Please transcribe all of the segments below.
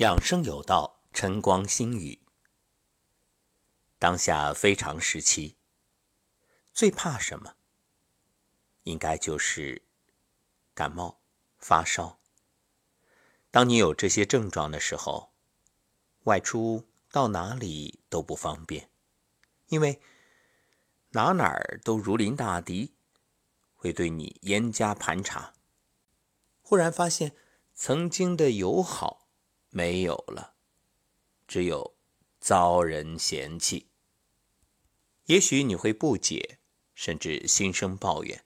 养生有道，晨光心语。当下非常时期，最怕什么？应该就是感冒、发烧。当你有这些症状的时候，外出到哪里都不方便，因为哪哪儿都如临大敌，会对你严加盘查。忽然发现曾经的友好没有了，只有遭人嫌弃。也许你会不解，甚至心生抱怨，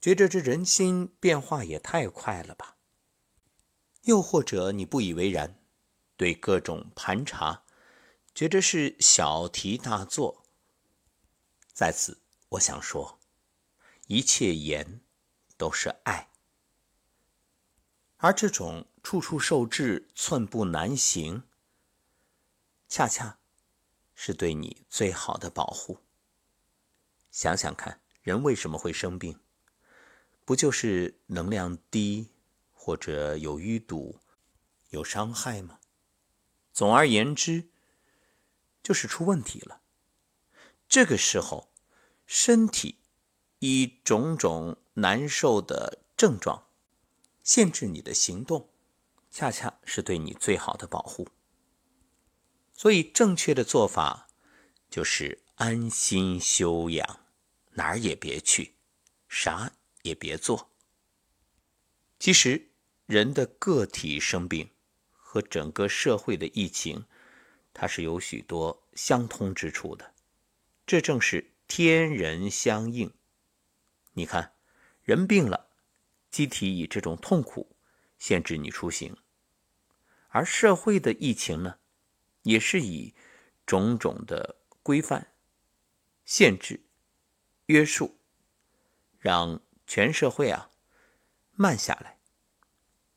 觉着这人心变化也太快了吧？又或者你不以为然，对各种盘查觉着是小题大做。在此，我想说，一切言都是爱。而这种处处受制、寸步难行，恰恰是对你最好的保护。想想看，人为什么会生病？不就是能量低，或者有淤堵、有伤害吗？总而言之，就是出问题了。这个时候，身体以种种难受的症状。限制你的行动，恰恰是对你最好的保护。所以，正确的做法就是安心休养，哪儿也别去，啥也别做。其实，人的个体生病和整个社会的疫情，它是有许多相通之处的。这正是天人相应。你看，人病了。机体以这种痛苦限制你出行，而社会的疫情呢，也是以种种的规范、限制、约束，让全社会啊慢下来，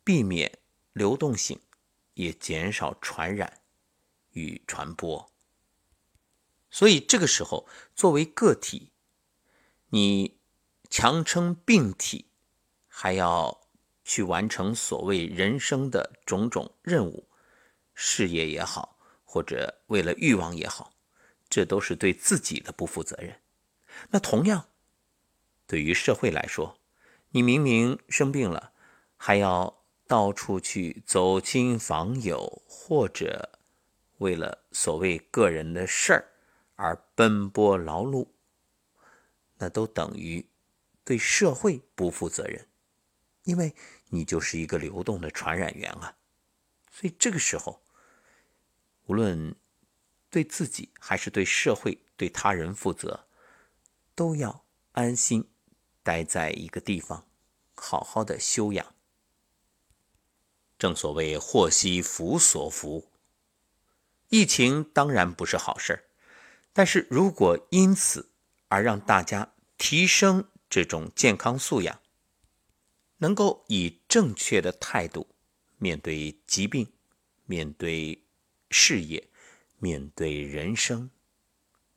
避免流动性，也减少传染与传播。所以这个时候，作为个体，你强撑病体。还要去完成所谓人生的种种任务，事业也好，或者为了欲望也好，这都是对自己的不负责任。那同样，对于社会来说，你明明生病了，还要到处去走亲访友，或者为了所谓个人的事儿而奔波劳碌，那都等于对社会不负责任。因为你就是一个流动的传染源啊，所以这个时候，无论对自己还是对社会、对他人负责，都要安心待在一个地方，好好的休养。正所谓祸兮福所伏，疫情当然不是好事但是如果因此而让大家提升这种健康素养，能够以正确的态度面对疾病、面对事业、面对人生，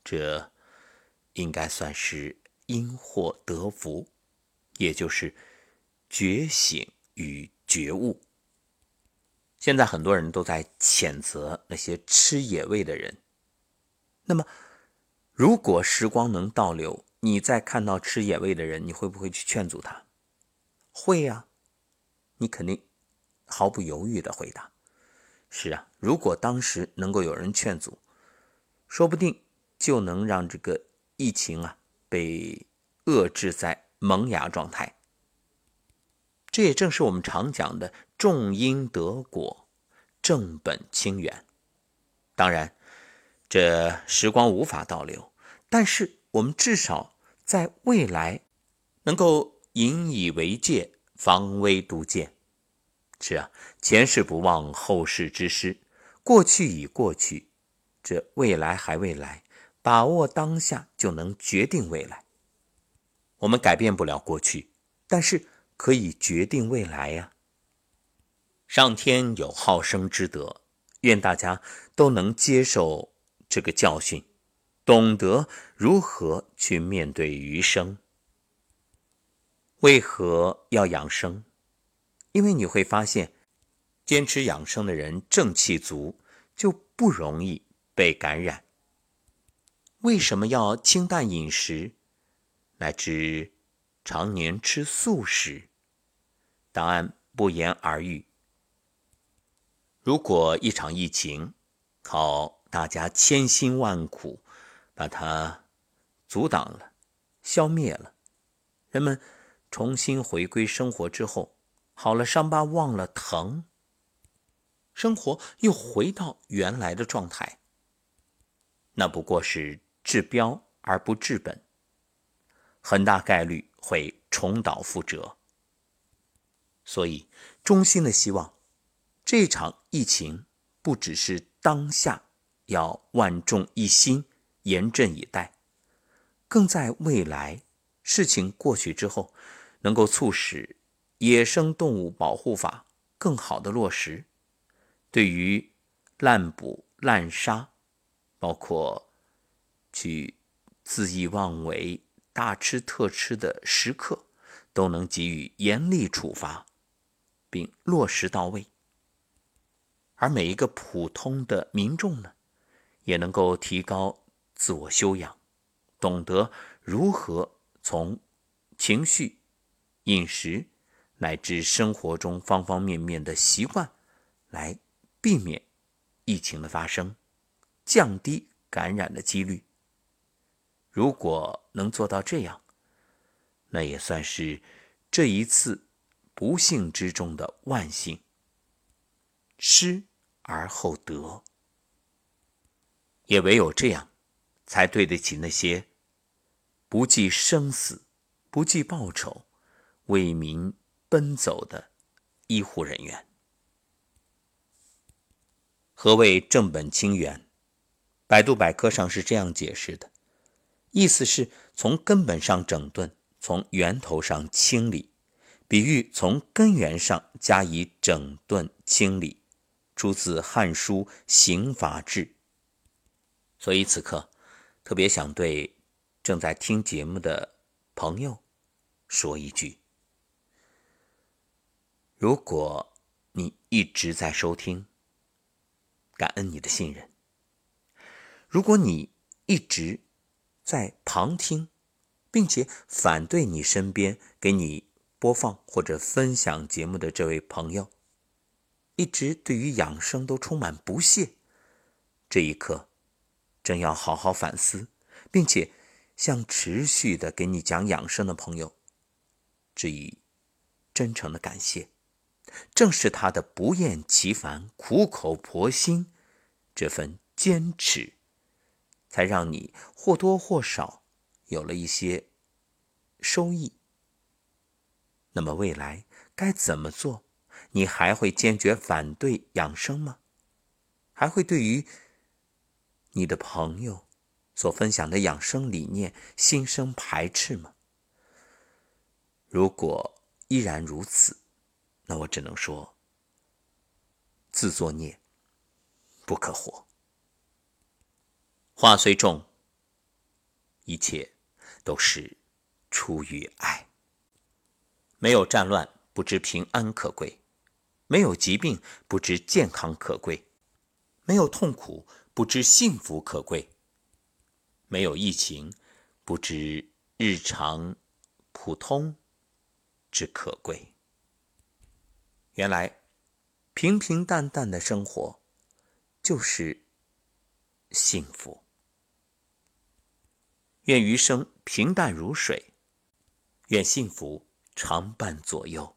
这应该算是因祸得福，也就是觉醒与觉悟。现在很多人都在谴责那些吃野味的人，那么如果时光能倒流，你再看到吃野味的人，你会不会去劝阻他？会呀，你肯定毫不犹豫的回答：“是啊。”如果当时能够有人劝阻，说不定就能让这个疫情啊被遏制在萌芽状态。这也正是我们常讲的“种因得果，正本清源”。当然，这时光无法倒流，但是我们至少在未来能够。引以为戒，防微杜渐。是啊，前事不忘，后事之师。过去已过去，这未来还未来。把握当下，就能决定未来。我们改变不了过去，但是可以决定未来呀。上天有好生之德，愿大家都能接受这个教训，懂得如何去面对余生。为何要养生？因为你会发现，坚持养生的人正气足，就不容易被感染。为什么要清淡饮食，乃至常年吃素食？答案不言而喻。如果一场疫情靠大家千辛万苦把它阻挡了、消灭了，人们重新回归生活之后，好了伤疤忘了疼，生活又回到原来的状态，那不过是治标而不治本，很大概率会重蹈覆辙。所以，衷心的希望。这场疫情不只是当下要万众一心、严阵以待，更在未来事情过去之后，能够促使野生动物保护法更好的落实。对于滥捕滥杀，包括去恣意妄为、大吃特吃的食客，都能给予严厉处罚，并落实到位。而每一个普通的民众呢，也能够提高自我修养，懂得如何从情绪、饮食乃至生活中方方面面的习惯，来避免疫情的发生，降低感染的几率。如果能做到这样，那也算是这一次不幸之中的万幸。失。而后得，也唯有这样，才对得起那些不计生死、不计报酬为民奔走的医护人员。何谓正本清源？百度百科上是这样解释的：意思是从根本上整顿，从源头上清理，比喻从根源上加以整顿清理。出自《汉书·刑法志》，所以此刻特别想对正在听节目的朋友说一句：如果你一直在收听，感恩你的信任；如果你一直在旁听，并且反对你身边给你播放或者分享节目的这位朋友。一直对于养生都充满不屑，这一刻，真要好好反思，并且向持续的给你讲养生的朋友致以真诚的感谢。正是他的不厌其烦、苦口婆心，这份坚持，才让你或多或少有了一些收益。那么未来该怎么做？你还会坚决反对养生吗？还会对于你的朋友所分享的养生理念心生排斥吗？如果依然如此，那我只能说，自作孽不可活。话虽重，一切都是出于爱。没有战乱，不知平安可贵。没有疾病，不知健康可贵；没有痛苦，不知幸福可贵；没有疫情，不知日常普通之可贵。原来，平平淡淡的生活就是幸福。愿余生平淡如水，愿幸福常伴左右。